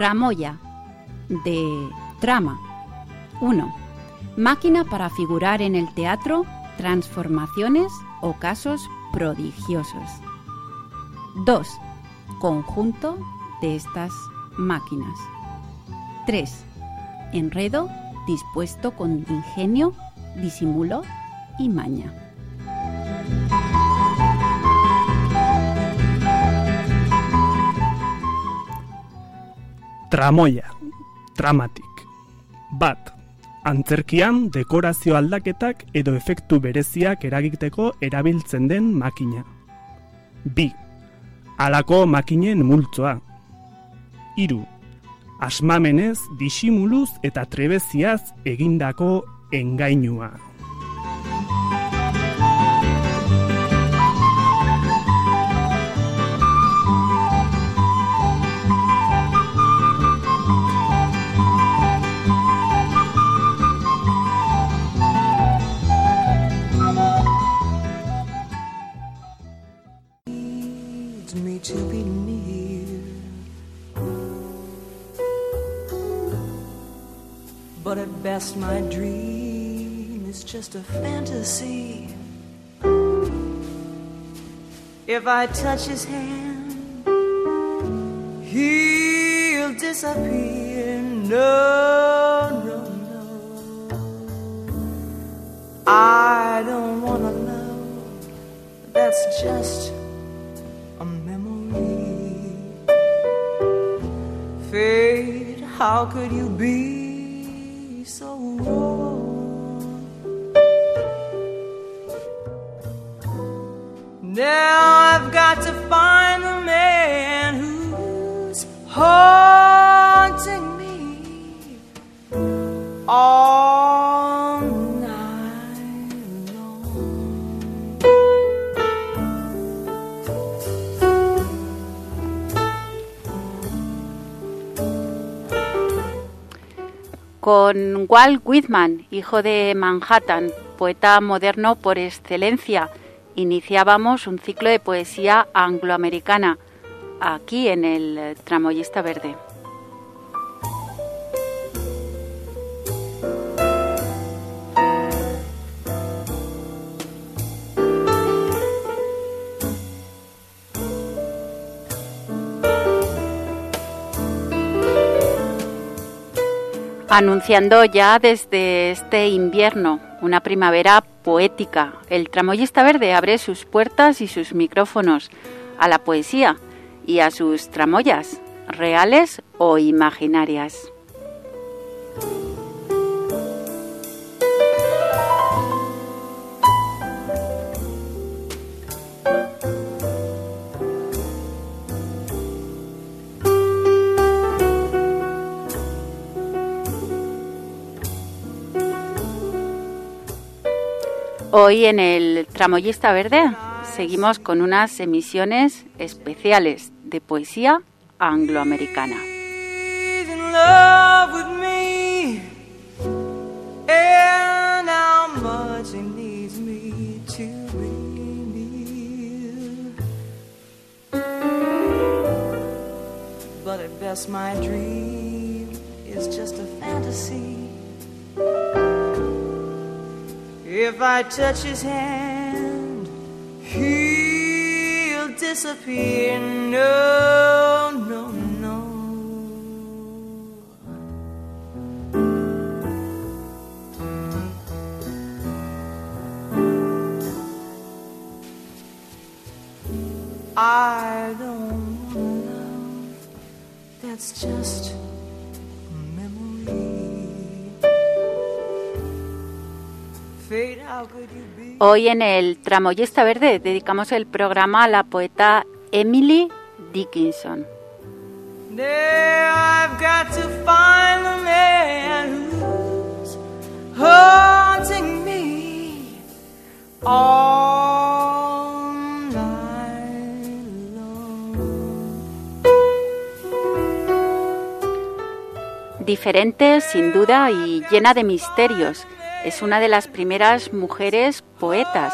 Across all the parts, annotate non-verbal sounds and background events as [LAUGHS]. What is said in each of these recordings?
Tramoya, de trama. 1. Máquina para figurar en el teatro transformaciones o casos prodigiosos. 2. Conjunto de estas máquinas. 3. Enredo dispuesto con ingenio, disimulo y maña. Tramoia, dramatik. Bat, antzerkian dekorazio aldaketak edo efektu bereziak eragiteko erabiltzen den makina. Bi, alako makinen multzoa. Hiru, asmamenez, disimuluz eta trebeziaz egindako engainua. To be near. But at best, my dream is just a fantasy. If I touch his hand, he'll disappear. No, no, no. I don't want to love that's just a memory. Fate, how could you be so wrong? Con Walt Whitman, hijo de Manhattan, poeta moderno por excelencia, iniciábamos un ciclo de poesía angloamericana aquí en el Tramoyista Verde. Anunciando ya desde este invierno una primavera poética, el Tramoyista Verde abre sus puertas y sus micrófonos a la poesía y a sus tramoyas, reales o imaginarias. Hoy en el Tramoyista Verde seguimos con unas emisiones especiales de poesía angloamericana. But at best, my dream is just a fantasy. If I touch his hand, he'll disappear. No, no, no. I don't want love that's just Hoy en el Tramoyista Verde dedicamos el programa a la poeta Emily Dickinson. Diferente, sin duda, y llena de misterios. Es una de las primeras mujeres poetas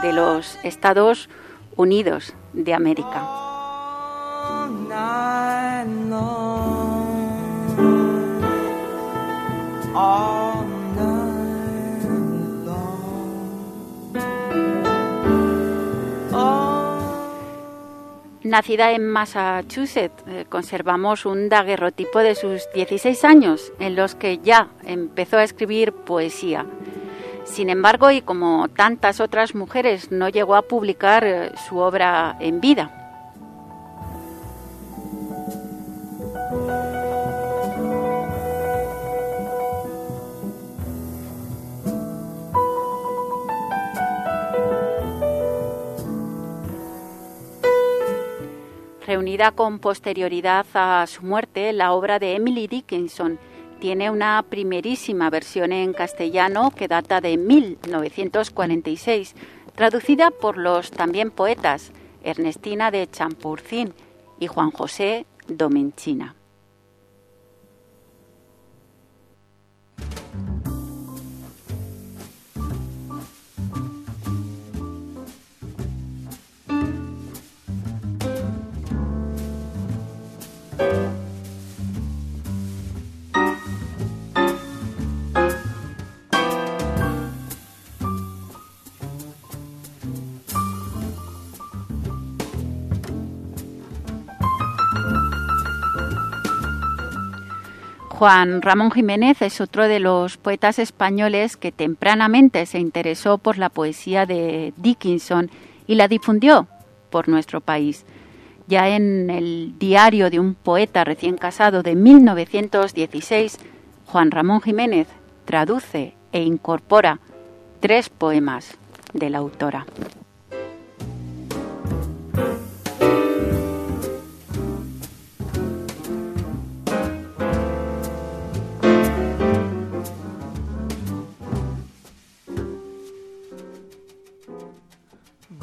de los Estados Unidos de América. Nacida en Massachusetts, eh, conservamos un daguerrotipo de sus 16 años, en los que ya empezó a escribir poesía. Sin embargo, y como tantas otras mujeres, no llegó a publicar eh, su obra en vida. Reunida con posterioridad a su muerte, la obra de Emily Dickinson tiene una primerísima versión en castellano que data de 1946, traducida por los también poetas Ernestina de Champurcín y Juan José Domenchina. Juan Ramón Jiménez es otro de los poetas españoles que tempranamente se interesó por la poesía de Dickinson y la difundió por nuestro país. Ya en el diario de un poeta recién casado de 1916, Juan Ramón Jiménez traduce e incorpora tres poemas de la autora.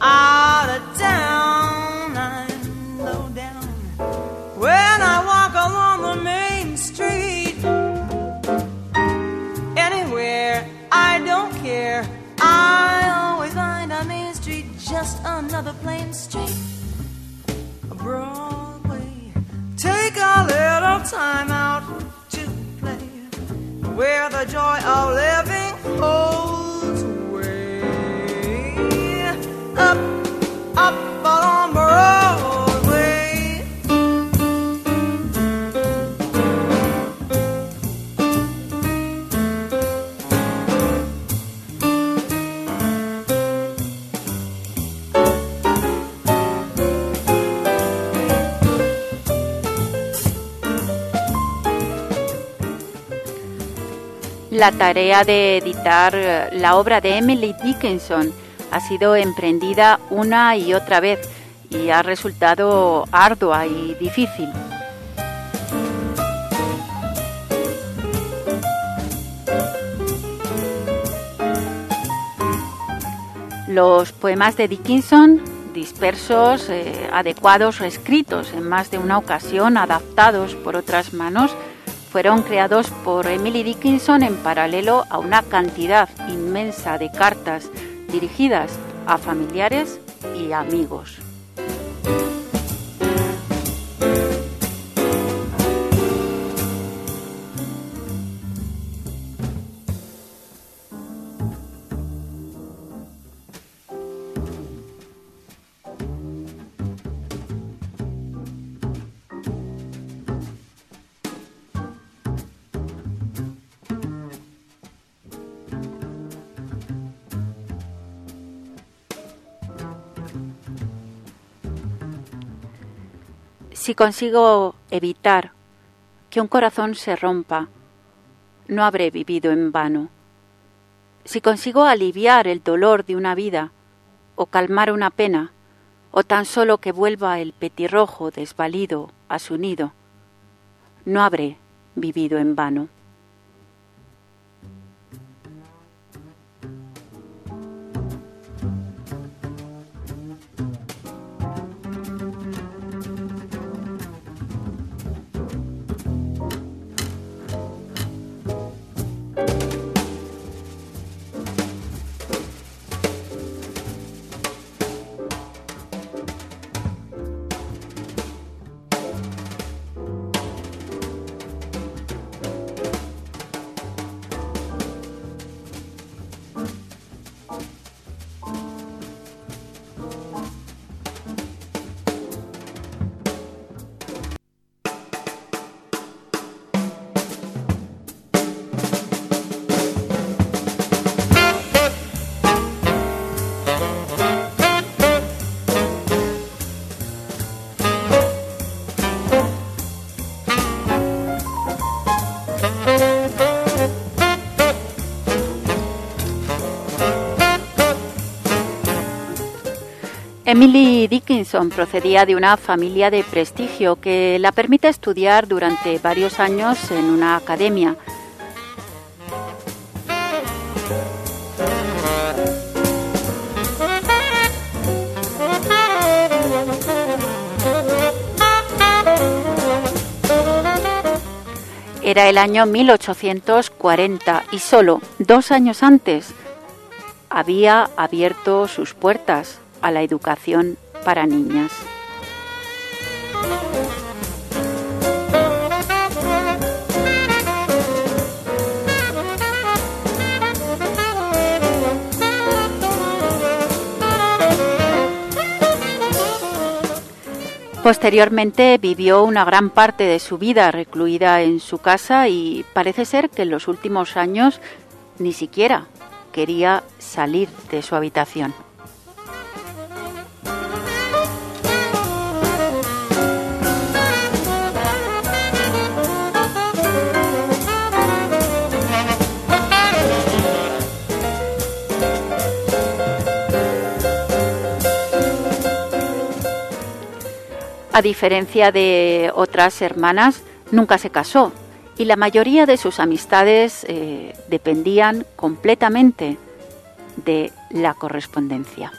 out of town, I'm low down. When I walk along the main street, anywhere, I don't care. I always find a main street just another plain street. Broadway, take a little time out to play where the joy of living holds. La tarea de editar la obra de Emily Dickinson ha sido emprendida una y otra vez y ha resultado ardua y difícil. Los poemas de Dickinson, dispersos, eh, adecuados, reescritos en más de una ocasión, adaptados por otras manos, fueron creados por Emily Dickinson en paralelo a una cantidad inmensa de cartas dirigidas a familiares y amigos. Si consigo evitar que un corazón se rompa, no habré vivido en vano. Si consigo aliviar el dolor de una vida, o calmar una pena, o tan solo que vuelva el petirrojo desvalido a su nido, no habré vivido en vano. Emily Dickinson procedía de una familia de prestigio que la permite estudiar durante varios años en una academia. Era el año 1840 y solo dos años antes había abierto sus puertas a la educación para niñas. Posteriormente vivió una gran parte de su vida recluida en su casa y parece ser que en los últimos años ni siquiera quería salir de su habitación. A diferencia de otras hermanas, nunca se casó y la mayoría de sus amistades eh, dependían completamente de la correspondencia.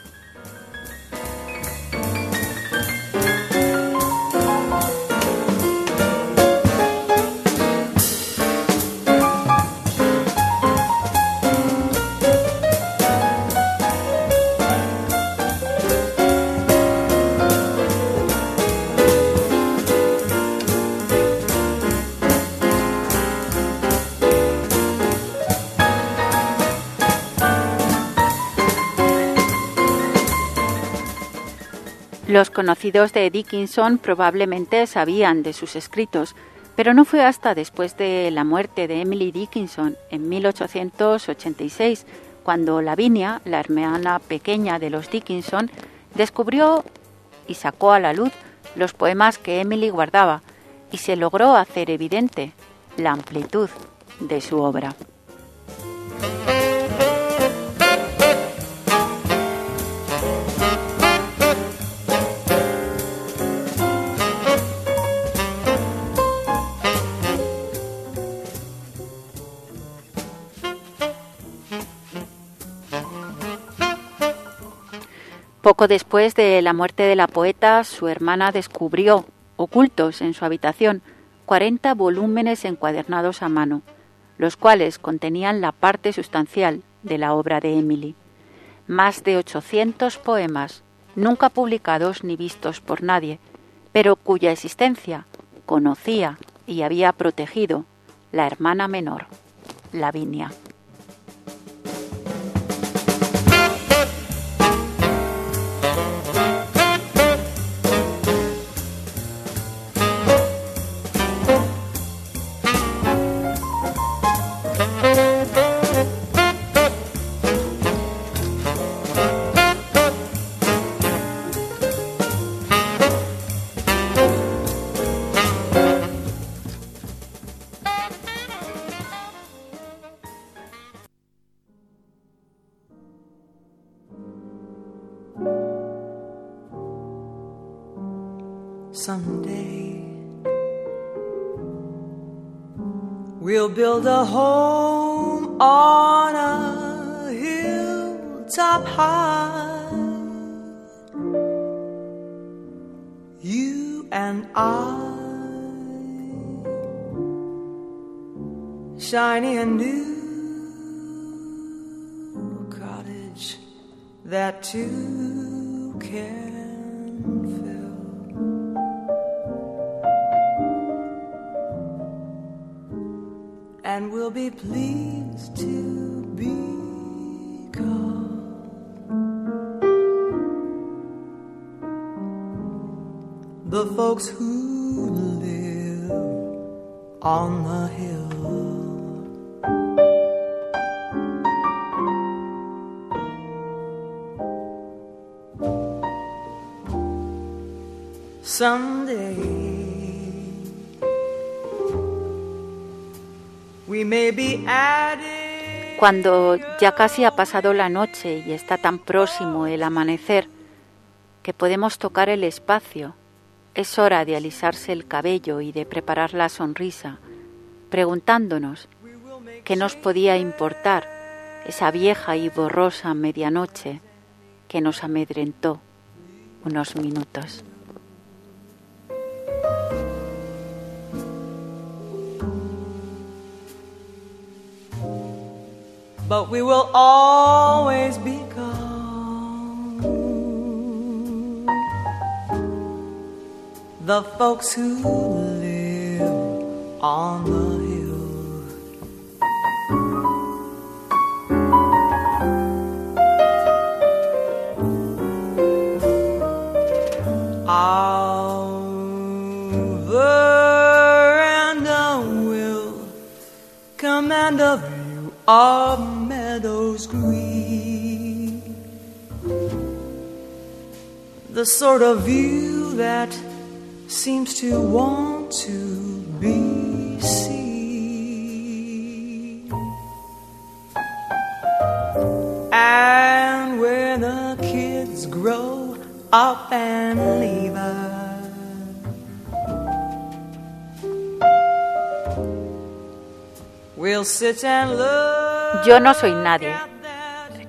Los conocidos de Dickinson probablemente sabían de sus escritos, pero no fue hasta después de la muerte de Emily Dickinson en 1886 cuando Lavinia, la hermana pequeña de los Dickinson, descubrió y sacó a la luz los poemas que Emily guardaba y se logró hacer evidente la amplitud de su obra. Poco después de la muerte de la poeta, su hermana descubrió, ocultos en su habitación, 40 volúmenes encuadernados a mano, los cuales contenían la parte sustancial de la obra de Emily. Más de 800 poemas, nunca publicados ni vistos por nadie, pero cuya existencia conocía y había protegido la hermana menor, Lavinia. Build a home on a hilltop high. You and I, shiny and new cottage that two can. and pleased to be called the folks who live on the hill. Someday Cuando ya casi ha pasado la noche y está tan próximo el amanecer, que podemos tocar el espacio. Es hora de alisarse el cabello y de preparar la sonrisa, preguntándonos qué nos podía importar esa vieja y borrosa medianoche que nos amedrentó unos minutos. But we will always be called the folks who live on the hill. Our veranda will command a of meadows green. The sort of view that seems to want to be seen. And when the kids grow up and leave us, we'll sit and look. Yo no soy nadie.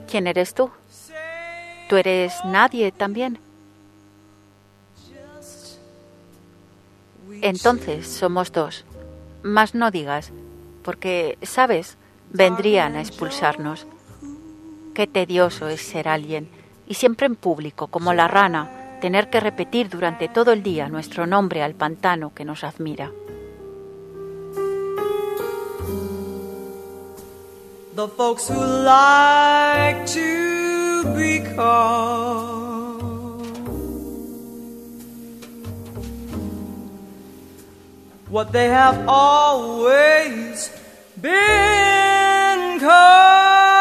¿Quién eres tú? ¿Tú eres nadie también? Entonces somos dos. Más no digas, porque, sabes, vendrían a expulsarnos. Qué tedioso es ser alguien, y siempre en público, como la rana, tener que repetir durante todo el día nuestro nombre al pantano que nos admira. The folks who like to be called what they have always been called.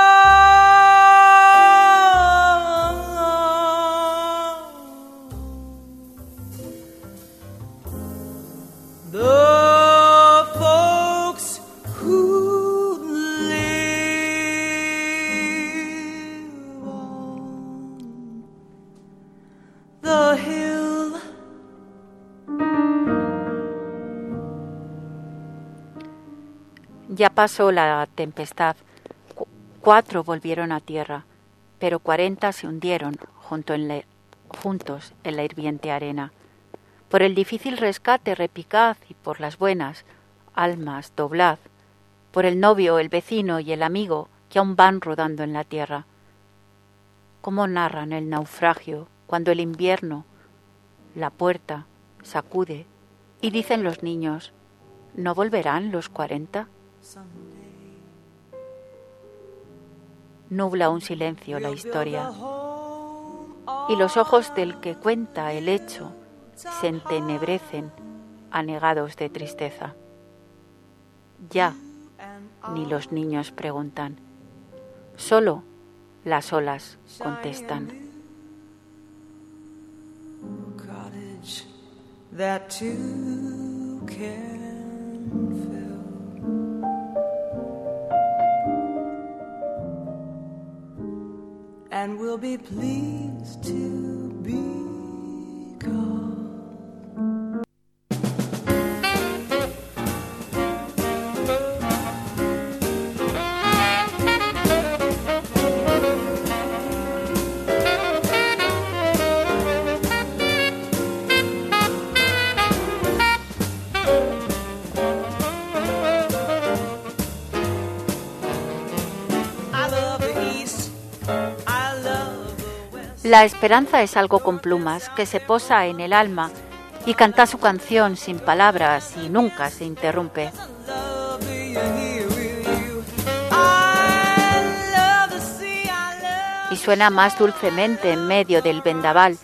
Ya pasó la tempestad. Cu- Cuatro volvieron a tierra, pero cuarenta se hundieron junto en juntos en la hirviente arena. Por el difícil rescate repicad y por las buenas almas doblad. Por el novio, el vecino y el amigo que aún van rodando en la tierra. ¿Cómo narran el naufragio cuando el invierno, la puerta, sacude y dicen los niños, ¿no volverán los cuarenta? Nubla un silencio la historia y los ojos del que cuenta el hecho se entenebrecen anegados de tristeza. Ya ni los niños preguntan, solo las olas contestan. cottage that two can And will be pleased to be La esperanza es algo con plumas que se posa en el alma y canta su canción sin palabras y nunca se interrumpe. Y suena más dulcemente en medio del vendaval.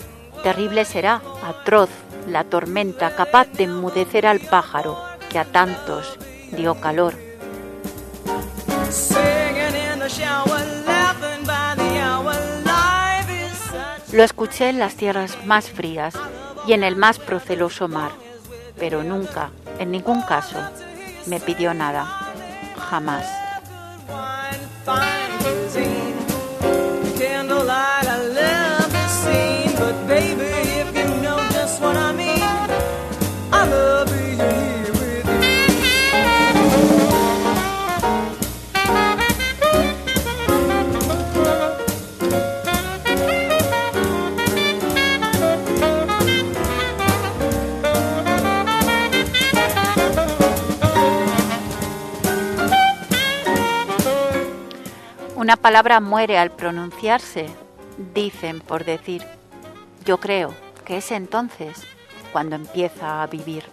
Terrible será, atroz, la tormenta capaz de enmudecer al pájaro que a tantos dio calor. Lo escuché en las tierras más frías y en el más proceloso mar, pero nunca, en ningún caso, me pidió nada. Jamás. Una palabra muere al pronunciarse, dicen por decir. Yo creo que es entonces cuando empieza a vivir.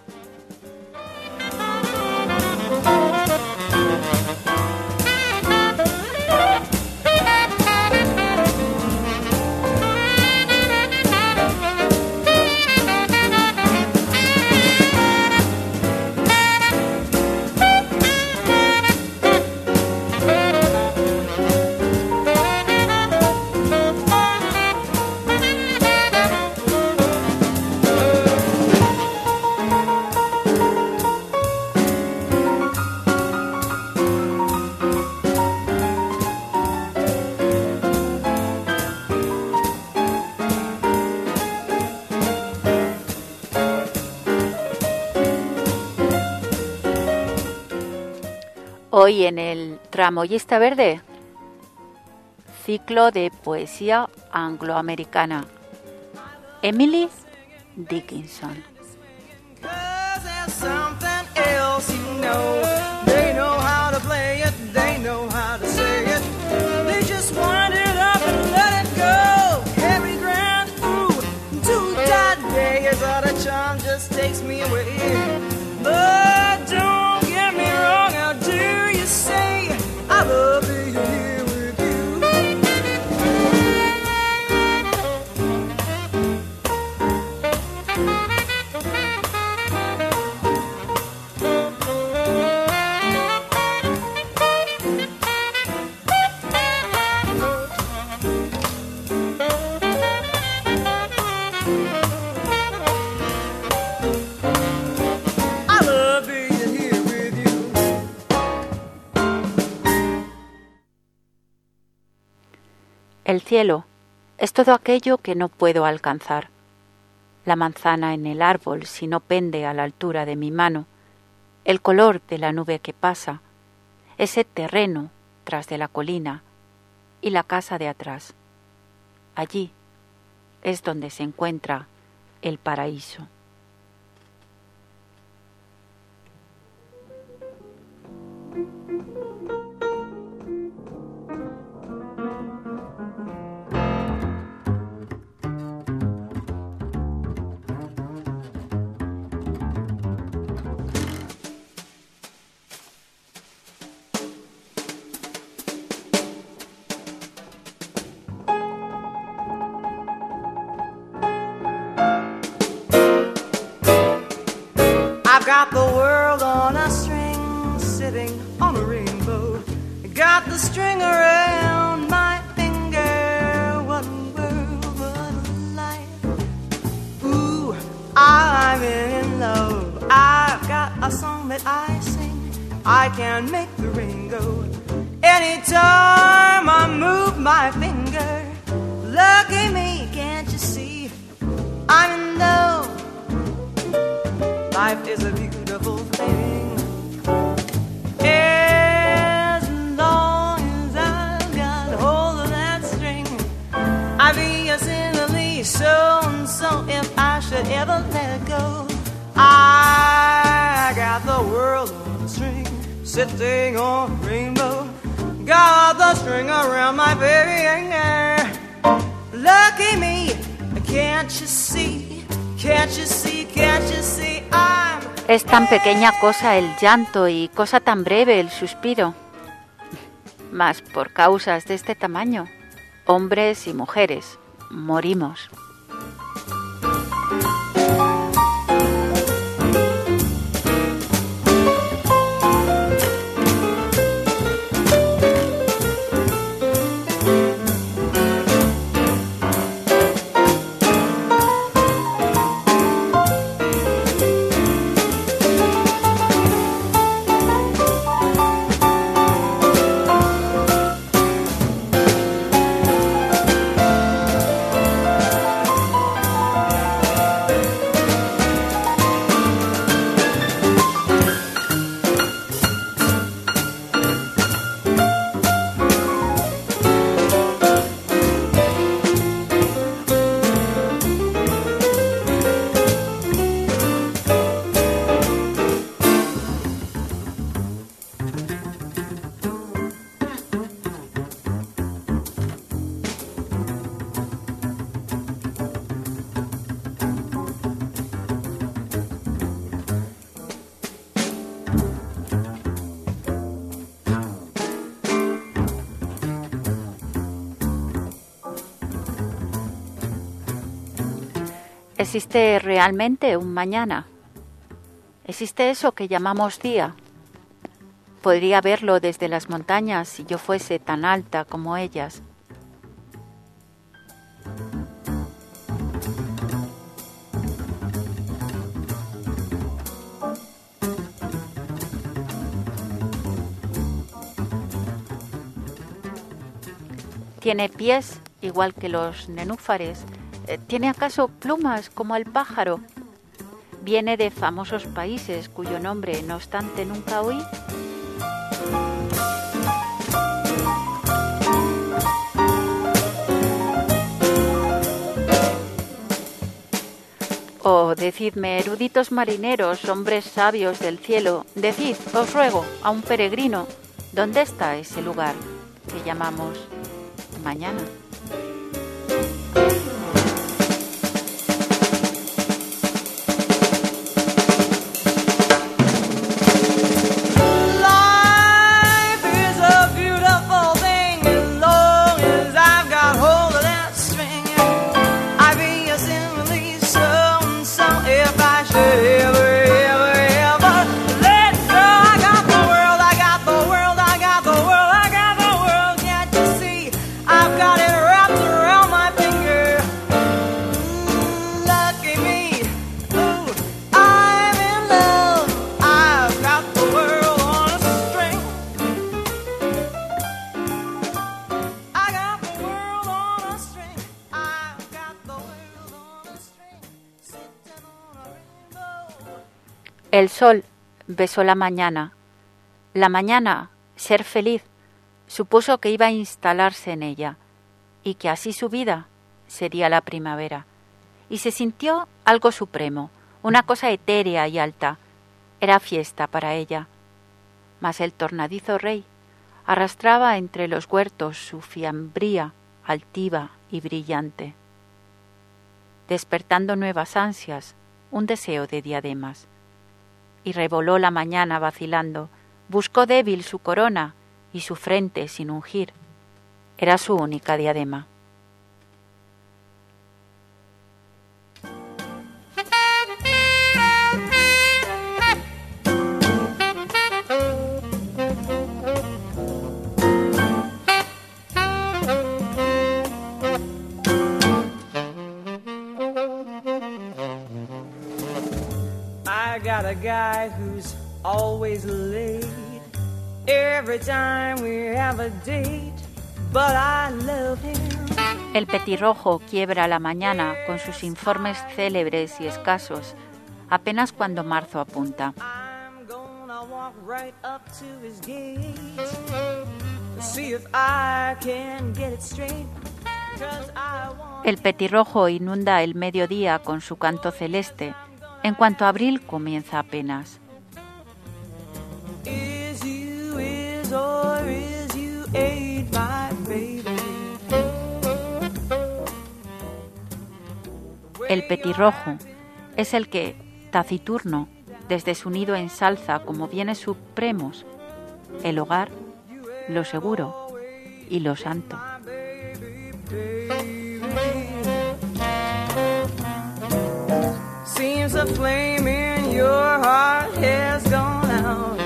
Hoy en el Tramoyista Verde, ciclo de poesía angloamericana. Emily Dickinson. El cielo es todo aquello que no puedo alcanzar. La manzana en el árbol si no pende a la altura de mi mano, el color de la nube que pasa, ese terreno tras de la colina y la casa de atrás. Allí es donde se encuentra el paraíso. String around my finger. What world, what life. Ooh, I'm in love. I've got a song that I sing. I can make the rain go. Anytime I move my finger. Lucky me, can't you see? I'm in love. Life is a beautiful thing. Es tan pequeña cosa el llanto y cosa tan breve el suspiro. Mas por causas de este tamaño, hombres y mujeres morimos. ¿Existe realmente un mañana? ¿Existe eso que llamamos día? Podría verlo desde las montañas si yo fuese tan alta como ellas. Tiene pies igual que los nenúfares. Eh, ¿Tiene acaso plumas como el pájaro? Viene de famosos países cuyo nombre, no obstante, nunca oí. Oh, decidme, eruditos marineros, hombres sabios del cielo, decid, os ruego, a un peregrino, ¿dónde está ese lugar que llamamos mañana? Besó la mañana. La mañana, ser feliz, supuso que iba a instalarse en ella y que así su vida sería la primavera. Y se sintió algo supremo, una cosa etérea y alta. Era fiesta para ella. Mas el tornadizo rey arrastraba entre los huertos su fiambría altiva y brillante, despertando nuevas ansias, un deseo de diademas y revoló la mañana vacilando, buscó débil su corona y su frente sin ungir. Era su única diadema. Got a guy who's always late every time we have a date, but I love him. El petirrojo quiebra la mañana con sus informes célebres y escasos, apenas cuando marzo apunta. I'm gonna walk right up to his gate to see if I can get it straight. 'Cause I want El petirrojo inunda el mediodía con su canto celeste, en cuanto abril comienza apenas. El petirrojo es el que, taciturno, desde su nido ensalza como bienes supremos el hogar, lo seguro y lo santo. Seems a flame in your heart has gone out.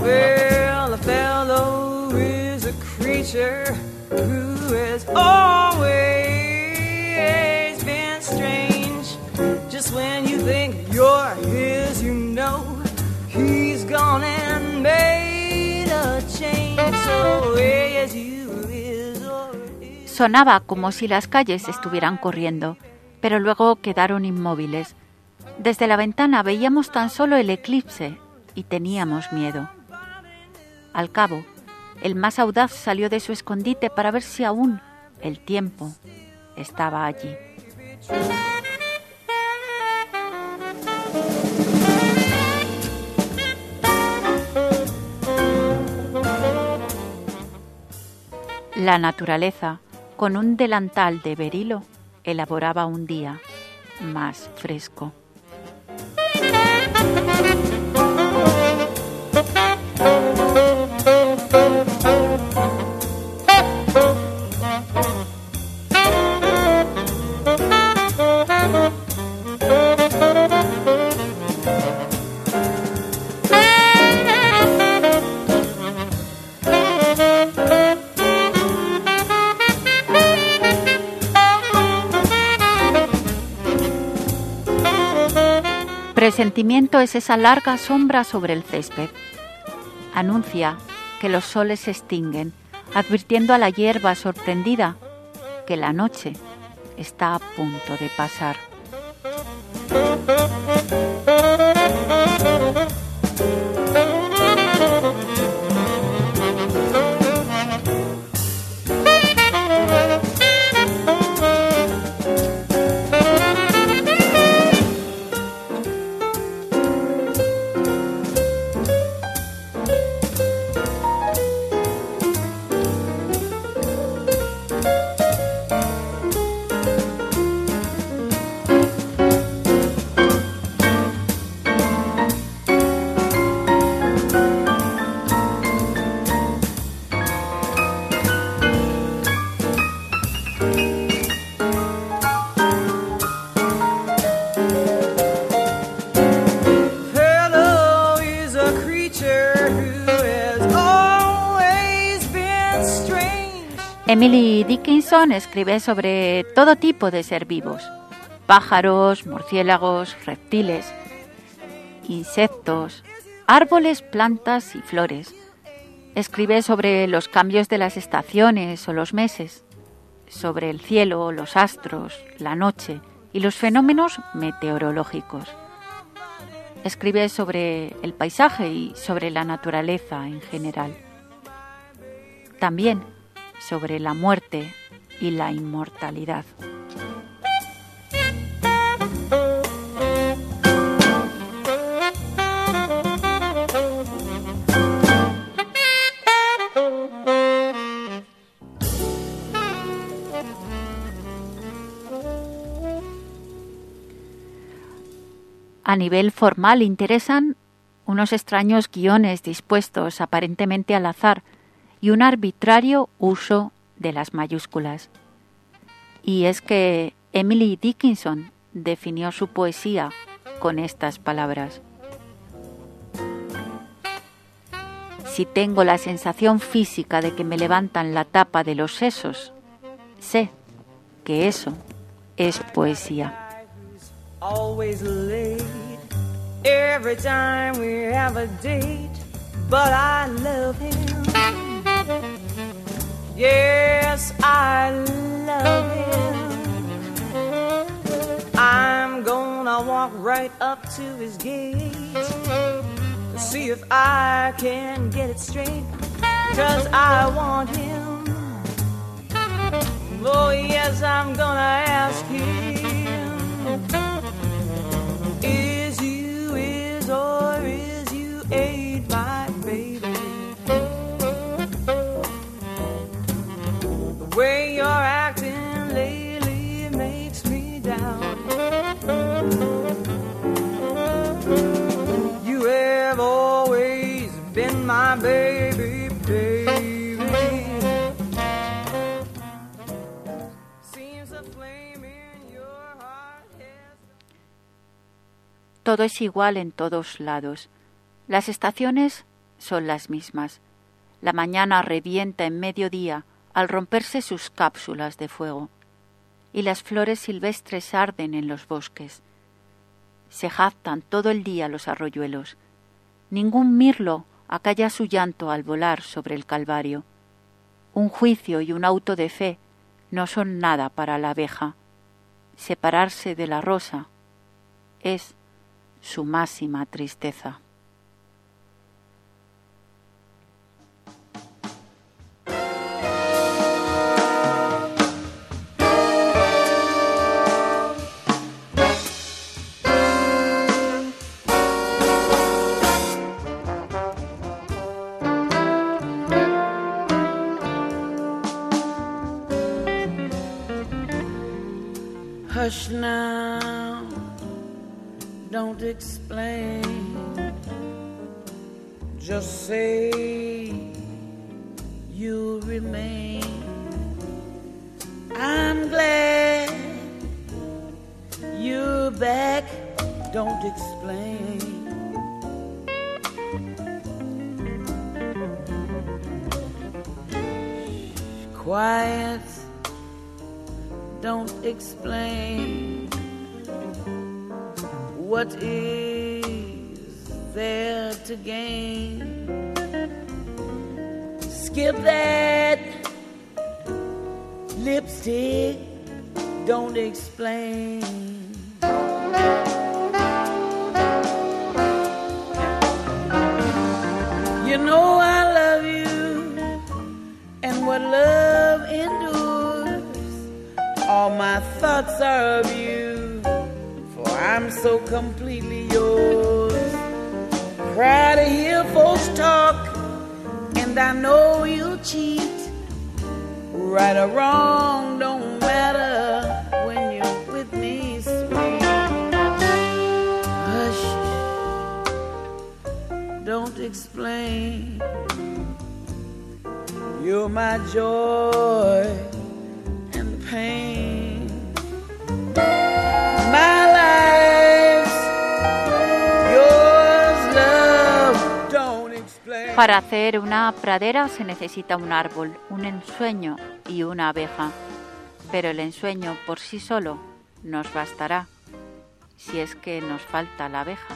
Well, a fellow is a creature who has always been strange. Just when you think you're his, you know he's gone and made a change. So is you. Sonaba como si las calles estuvieran corriendo, pero luego quedaron inmóviles. Desde la ventana veíamos tan solo el eclipse y teníamos miedo. Al cabo, el más audaz salió de su escondite para ver si aún el tiempo estaba allí. La naturaleza, con un delantal de berilo, elaboraba un día más fresco. Presentimiento es esa larga sombra sobre el césped. Anuncia que los soles se extinguen, advirtiendo a la hierba sorprendida que la noche está a punto de pasar. Emily Dickinson escribe sobre todo tipo de ser vivos, pájaros, murciélagos, reptiles, insectos, árboles, plantas y flores. Escribe sobre los cambios de las estaciones o los meses, sobre el cielo, los astros, la noche y los fenómenos meteorológicos. Escribe sobre el paisaje y sobre la naturaleza en general. También sobre la muerte y la inmortalidad. A nivel formal interesan unos extraños guiones dispuestos aparentemente al azar y un arbitrario uso de las mayúsculas. Y es que Emily Dickinson definió su poesía con estas palabras. Si tengo la sensación física de que me levantan la tapa de los sesos, sé que eso es poesía. a date. Yes, I love him. I'm gonna walk right up to his gate to see if I can get it straight, cause I want him. Oh, yes, I'm gonna ask him. Baby, Todo es igual en todos lados. Las estaciones son las mismas. La mañana revienta en mediodía al romperse sus cápsulas de fuego, y las flores silvestres arden en los bosques. Se jactan todo el día los arroyuelos. Ningún mirlo acalla su llanto al volar sobre el Calvario. Un juicio y un auto de fe no son nada para la abeja. Separarse de la rosa es su máxima tristeza. Explain. You're my joy and pain. My life's yours, love. Don't explain. Para hacer una pradera se necesita un árbol, un ensueño y una abeja. Pero el ensueño por sí solo nos bastará, si es que nos falta la abeja.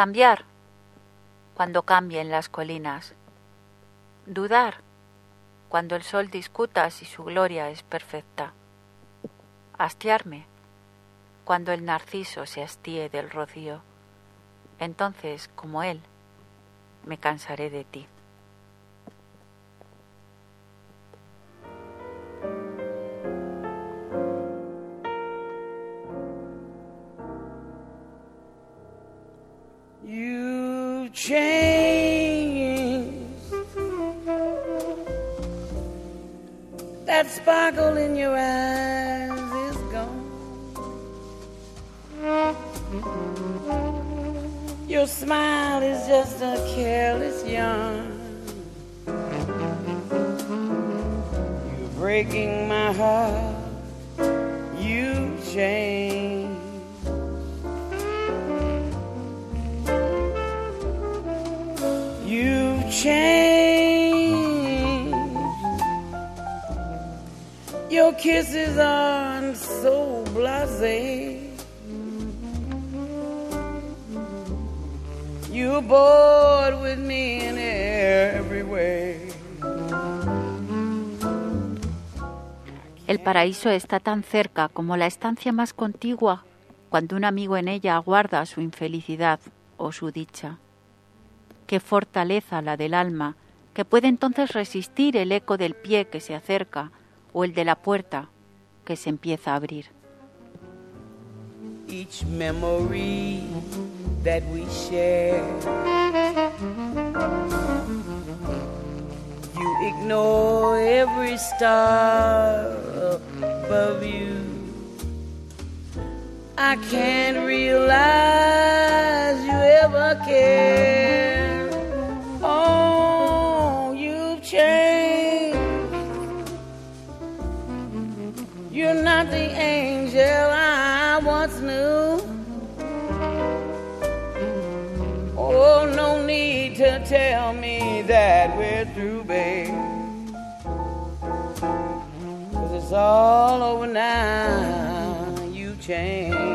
Cambiar cuando cambien las colinas. Dudar cuando el sol discuta si su gloria es perfecta. Hastiarme cuando el narciso se hastíe del rocío. Entonces, como él, me cansaré de ti. Changed that sparkle in your eyes is gone. Your smile is just a careless yarn. You're breaking my heart. You changed. Kisses aren't so with me in every way. El paraíso está tan cerca como la estancia más contigua cuando un amigo en ella aguarda su infelicidad o su dicha. Qué fortaleza la del alma, que puede entonces resistir el eco del pie que se acerca o el de la puerta que se empieza a abrir. Each memory that we share. You ignore every star above you. I can't realize you ever cared. The angel I once knew. Oh, no need to tell me that we're through, babe. Cause it's all over now. You changed.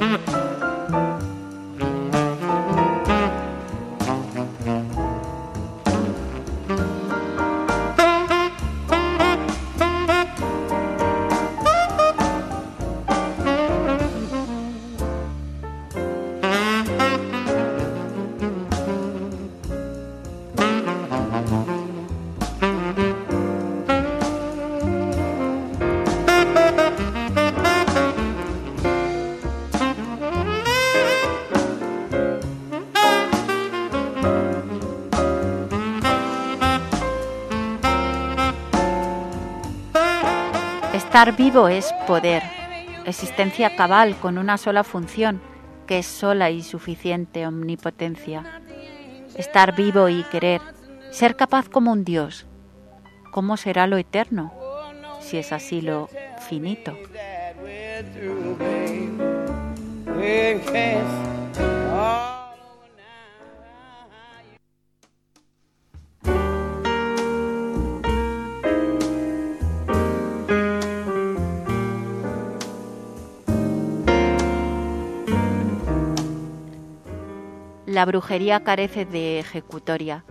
Mm-hmm. [LAUGHS] Estar vivo es poder, existencia cabal con una sola función, que es sola y suficiente omnipotencia. Estar vivo y querer, ser capaz como un Dios. ¿Cómo será lo eterno? Si es así lo finito. La brujería carece de ejecutoria.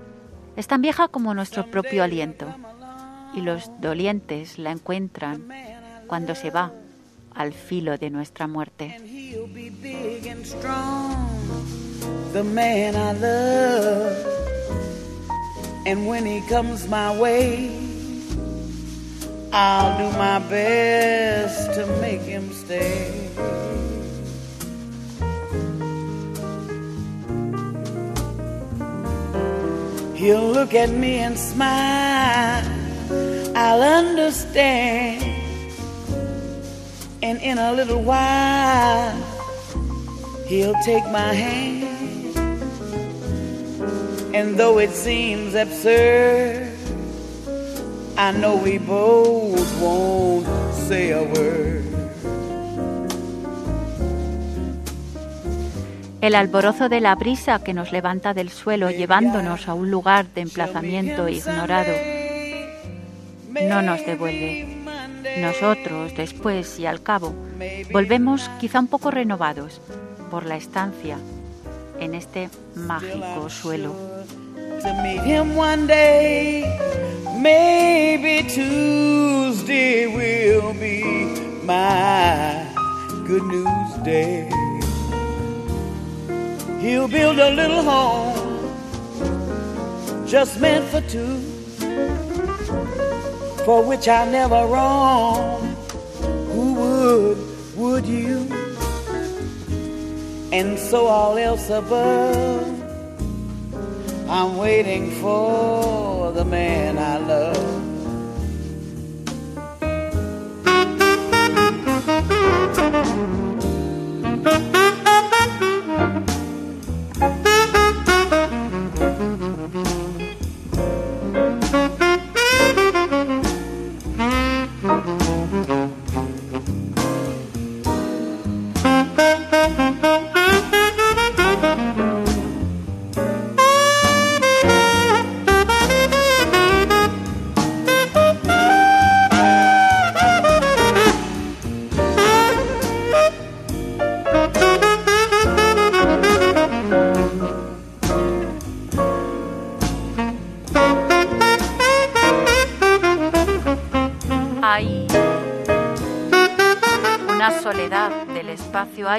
Es tan vieja como nuestro propio aliento. Y los dolientes la encuentran cuando se va al filo de nuestra muerte. And when he comes my way, I'll do my best to make him stay. He'll look at me and smile. I'll understand. And in a little while, he'll take my hand. And though it seems absurd, I know we both won't say a word. El alborozo de la brisa que nos levanta del suelo llevándonos a un lugar de emplazamiento ignorado no nos devuelve. Nosotros, después y al cabo, volvemos quizá un poco renovados por la estancia en este mágico suelo. He'll build a little home just meant for two, for which I never wrong. Who would, would you? And so all else above, I'm waiting for the man I love.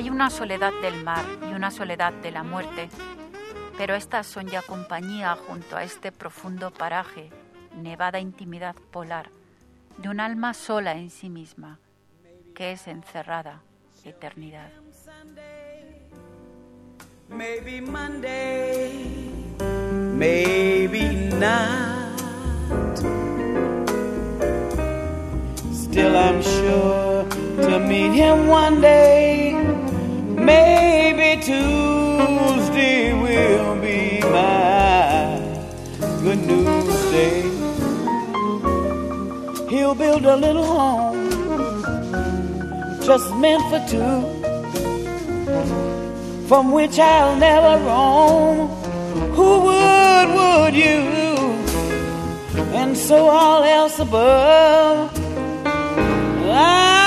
hay una soledad del mar y una soledad de la muerte, pero estas son ya compañía junto a este profundo paraje, nevada intimidad polar, de un alma sola en sí misma, que es encerrada eternidad. Maybe Monday, maybe not. Still, I'm sure to meet him one day. Maybe Tuesday will be my good news day. He'll build a little home just meant for two from which I'll never roam. Who would, would you? And so all else above. I'm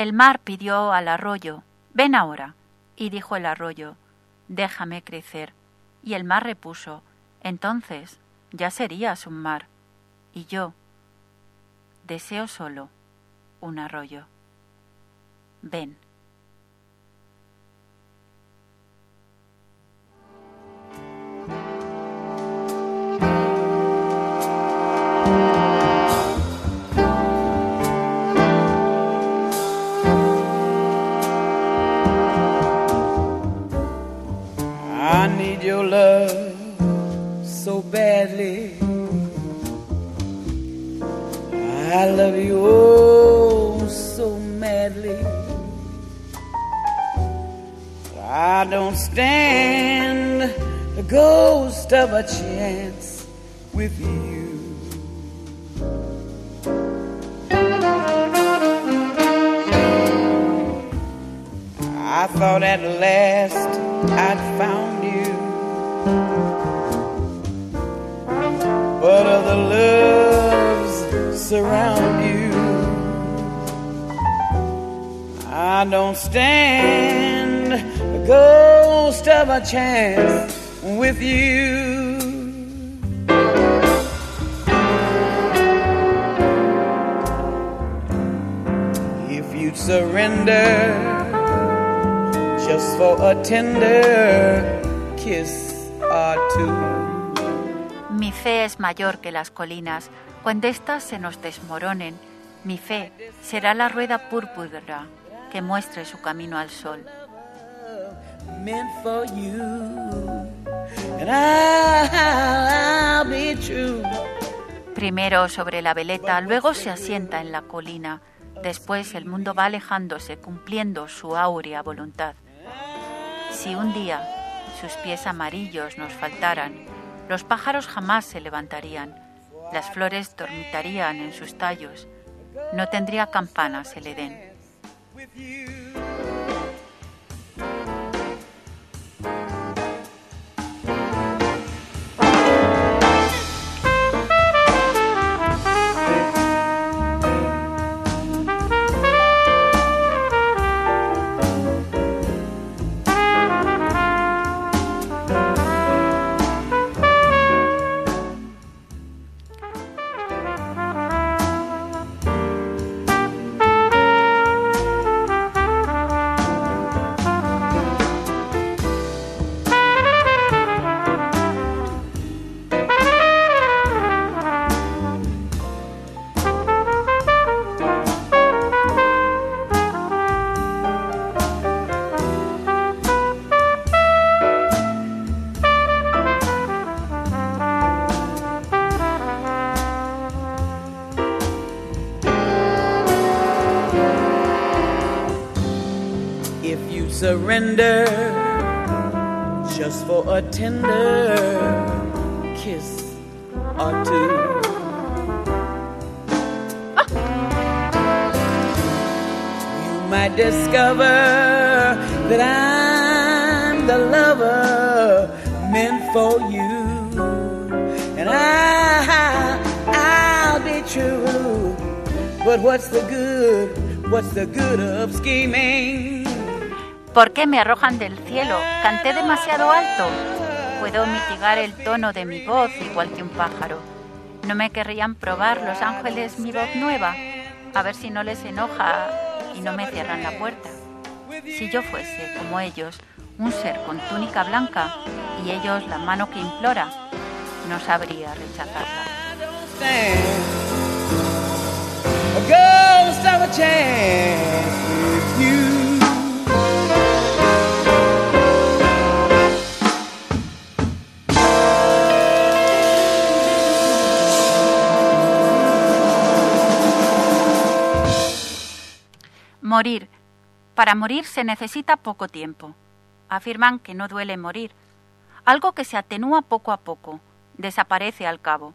El mar pidió al arroyo, ven ahora. Y dijo el arroyo, déjame crecer. Y el mar repuso, entonces ya serías un mar. Y yo deseo solo un arroyo. Ven. Of a chance with you. I thought at last I'd found you. But other loves surround you. I don't stand a ghost of a chance tender kiss or two. Mi fe es mayor que las colinas. Cuando éstas se nos desmoronen, mi fe será la rueda púrpura que muestre su camino al sol. Meant for you, and I'll be true. Primero sobre la veleta, luego se asienta en la colina. Después el mundo va alejándose, cumpliendo su áurea voluntad. Si un día sus pies amarillos nos faltaran, los pájaros jamás se levantarían, las flores dormitarían en sus tallos, no tendría campanas el Edén. Qué me arrojan del cielo? ¿Canté demasiado alto? Puedo mitigar el tono de mi voz igual que un pájaro. ¿No me querrían probar los ángeles mi voz nueva? A ver si no les enoja y no me cierran la puerta. Si yo fuese, como ellos, un ser con túnica blanca y ellos la mano que implora, no sabría rechazarla. Morir. Para morir se necesita poco tiempo. Afirman que no duele morir. Algo que se atenúa poco a poco, desaparece al cabo.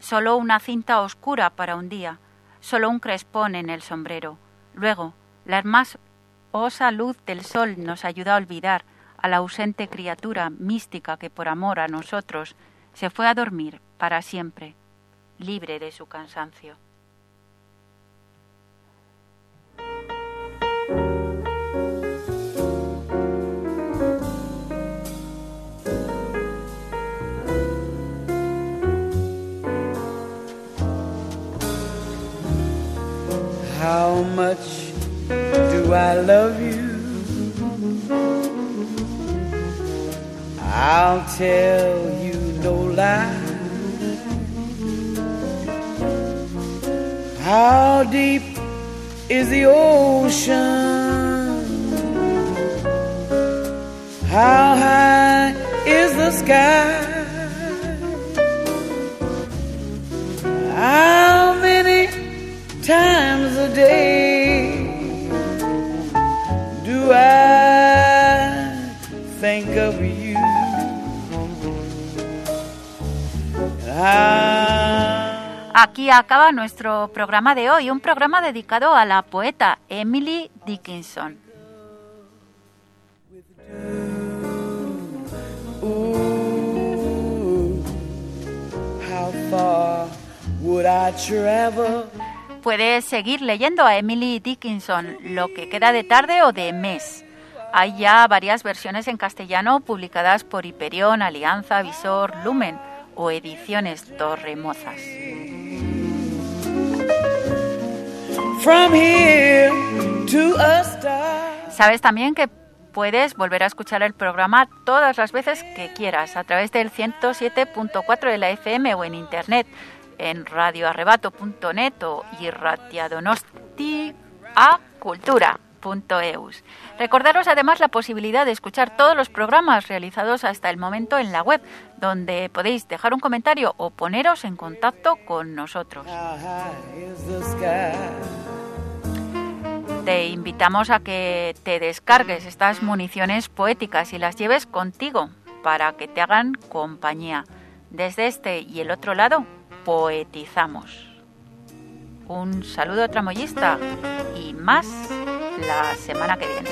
Solo una cinta oscura para un día, solo un crespón en el sombrero. Luego, la hermosa luz del sol nos ayuda a olvidar a la ausente criatura mística que por amor a nosotros se fue a dormir para siempre, libre de su cansancio. How much do I love you? I'll tell you no lie. How deep is the ocean? How high is the sky? How Aquí acaba nuestro programa de hoy, un programa dedicado a la poeta Emily Dickinson. Puedes seguir leyendo a Emily Dickinson lo que queda de tarde o de mes. Hay ya varias versiones en castellano publicadas por Hiperión, Alianza, Visor, Lumen o Ediciones Torremozas. From here to a star. Sabes también que puedes volver a escuchar el programa todas las veces que quieras a través del 107.4 de la FM o en internet en radioarrebato.net o irratiadonostiacultura.eus. Recordaros además la posibilidad de escuchar todos los programas realizados hasta el momento en la web, donde podéis dejar un comentario o poneros en contacto con nosotros. Te invitamos a que te descargues estas municiones poéticas y las lleves contigo para que te hagan compañía. Desde este y el otro lado, poetizamos. Un saludo tramoyista y más la semana que viene.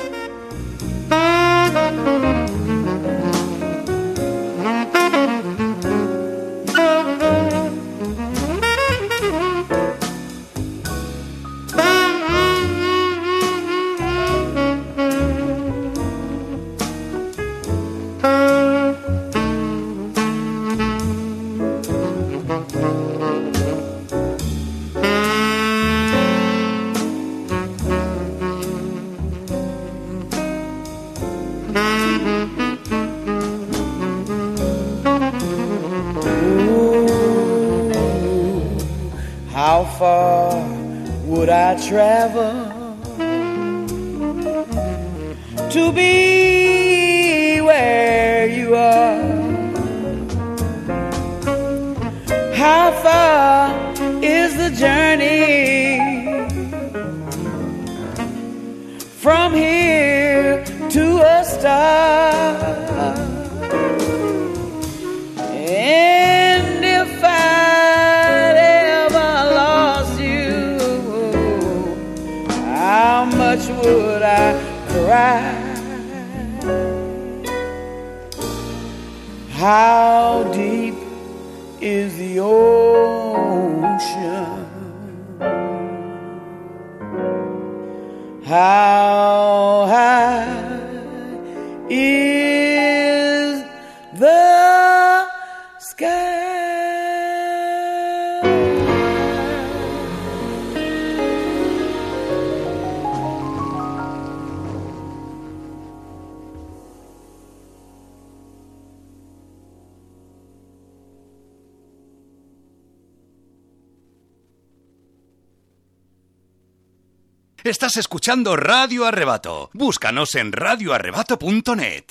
Estás escuchando Radio Arrebato. Búscanos en radioarrebato.net.